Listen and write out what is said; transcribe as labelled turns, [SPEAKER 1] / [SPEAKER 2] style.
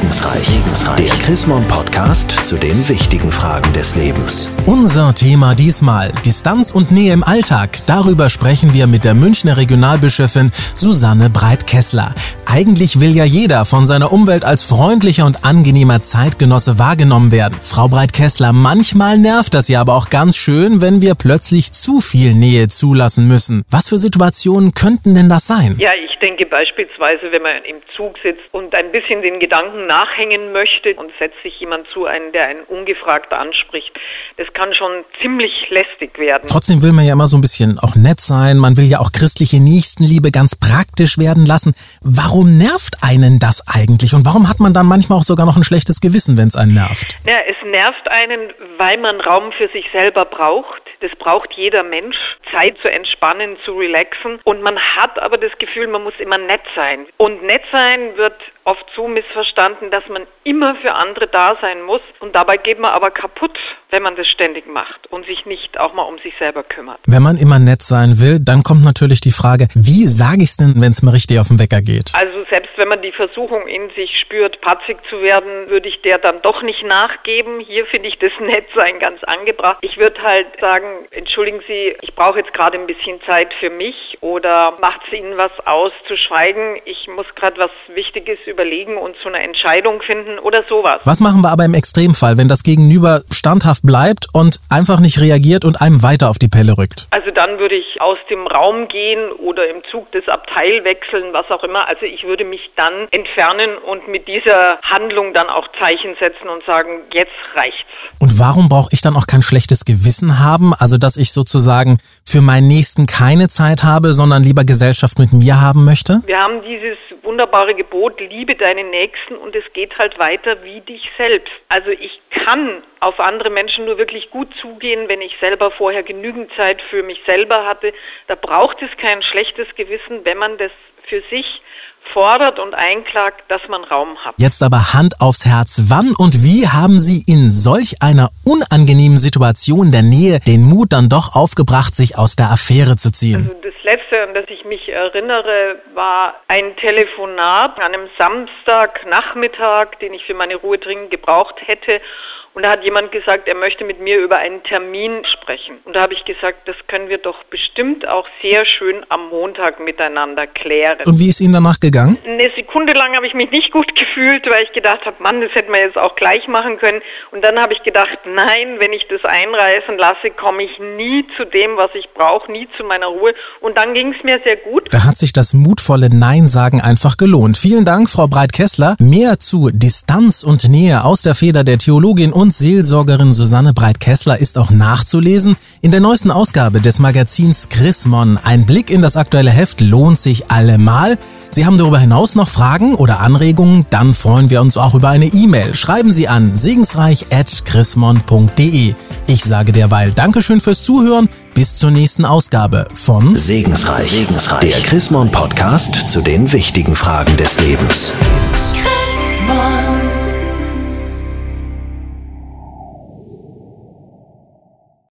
[SPEAKER 1] Segensreich. Segensreich. Der Chrismon Podcast zu den wichtigen Fragen des Lebens.
[SPEAKER 2] Unser Thema diesmal Distanz und Nähe im Alltag. Darüber sprechen wir mit der Münchner Regionalbischöfin Susanne Breit-Kessler. Eigentlich will ja jeder von seiner Umwelt als freundlicher und angenehmer Zeitgenosse wahrgenommen werden. Frau Breit-Kessler, manchmal nervt das ja aber auch ganz schön, wenn wir plötzlich zu viel Nähe zulassen müssen. Was für Situationen könnten denn das sein?
[SPEAKER 3] Ja, ich denke beispielsweise, wenn man im Zug sitzt und ein bisschen den Gedanken nachhängen möchte und setzt sich jemand zu einen, der einen ungefragt anspricht, das kann schon ziemlich lästig werden.
[SPEAKER 2] Trotzdem will man ja immer so ein bisschen auch nett sein. Man will ja auch christliche Nächstenliebe ganz praktisch werden lassen. Warum nervt einen das eigentlich? Und warum hat man dann manchmal auch sogar noch ein schlechtes Gewissen, wenn es einen nervt?
[SPEAKER 3] Ja, es nervt einen, weil man Raum für sich selber braucht. Das braucht jeder Mensch. Zeit zu entspannen, zu relaxen. Und man hat aber das Gefühl, man muss immer nett sein. Und nett sein wird oft so missverstanden, dass man immer für andere da sein muss. Und dabei geht man aber kaputt, wenn man das ständig macht und sich nicht auch mal um sich selber kümmert.
[SPEAKER 2] Wenn man immer nett sein will, dann kommt natürlich die Frage, wie sage ich es denn, wenn es mir richtig auf den Wecker geht?
[SPEAKER 3] Also selbst wenn man die Versuchung in sich spürt, patzig zu werden, würde ich der dann doch nicht nachgeben. Hier finde ich das Nettsein ganz angebracht. Ich würde halt sagen, entschuldigen Sie, ich brauche jetzt gerade ein bisschen Zeit für mich oder macht es Ihnen was aus zu schweigen? Ich muss gerade was Wichtiges überlegen und zu einer Entscheidung finden oder sowas.
[SPEAKER 2] Was machen wir aber im Extremfall, wenn das Gegenüber standhaft bleibt und einfach nicht reagiert und einem weiter auf die Pelle rückt?
[SPEAKER 3] Also dann würde ich aus dem Raum gehen oder im Zug das Abteil wechseln, was auch immer. Also ich würde mich dann entfernen und mit dieser Handlung dann auch Zeichen setzen und sagen, jetzt reicht's.
[SPEAKER 2] Und warum brauche ich dann auch kein schlechtes Gewissen haben? Also dass ich sozusagen für meinen Nächsten keine Zeit habe, sondern lieber Gesellschaft mit mir haben möchte?
[SPEAKER 3] Wir haben dieses wunderbare Gebot, liebe deinen Nächsten und es geht halt weiter wie dich selbst. Also ich kann auf andere Menschen nur wirklich gut zugehen, wenn ich selber vorher genügend Zeit für mich selber hatte. Da braucht es kein schlechtes Gewissen, wenn man das für sich fordert und einklagt, dass man Raum hat.
[SPEAKER 2] Jetzt aber Hand aufs Herz. Wann und wie haben Sie in solch einer unangenehmen Situation der Nähe den Mut dann doch aufgebracht, sich aus der Affäre zu ziehen?
[SPEAKER 3] Also das Letzte, an das ich mich erinnere, war ein Telefonat an einem Samstagnachmittag, den ich für meine Ruhe dringend gebraucht hätte. Und da hat jemand gesagt, er möchte mit mir über einen Termin sprechen. Und da habe ich gesagt, das können wir doch bestimmt auch sehr schön am Montag miteinander klären.
[SPEAKER 2] Und wie ist Ihnen danach gegangen?
[SPEAKER 3] Eine Sekunde lang habe ich mich nicht gut gefühlt, weil ich gedacht habe, Mann, das hätten wir jetzt auch gleich machen können. Und dann habe ich gedacht, nein, wenn ich das einreißen lasse, komme ich nie zu dem, was ich brauche, nie zu meiner Ruhe. Und dann ging es mir sehr gut.
[SPEAKER 2] Da hat sich das mutvolle Nein-Sagen einfach gelohnt. Vielen Dank, Frau Breit-Kessler. Mehr zu Distanz und Nähe aus der Feder der Theologin und Seelsorgerin Susanne Breit-Kessler ist auch nachzulesen in der neuesten Ausgabe des Magazins Chrismon. Ein Blick in das aktuelle Heft lohnt sich allemal. Sie haben darüber hinaus noch Fragen oder Anregungen? Dann freuen wir uns auch über eine E-Mail. Schreiben Sie an segensreich.chrismon.de. Ich sage derweil Dankeschön fürs Zuhören. Bis zur nächsten Ausgabe von
[SPEAKER 1] Segensreich, Segensreich. der Chrismon Podcast zu den wichtigen Fragen des Lebens.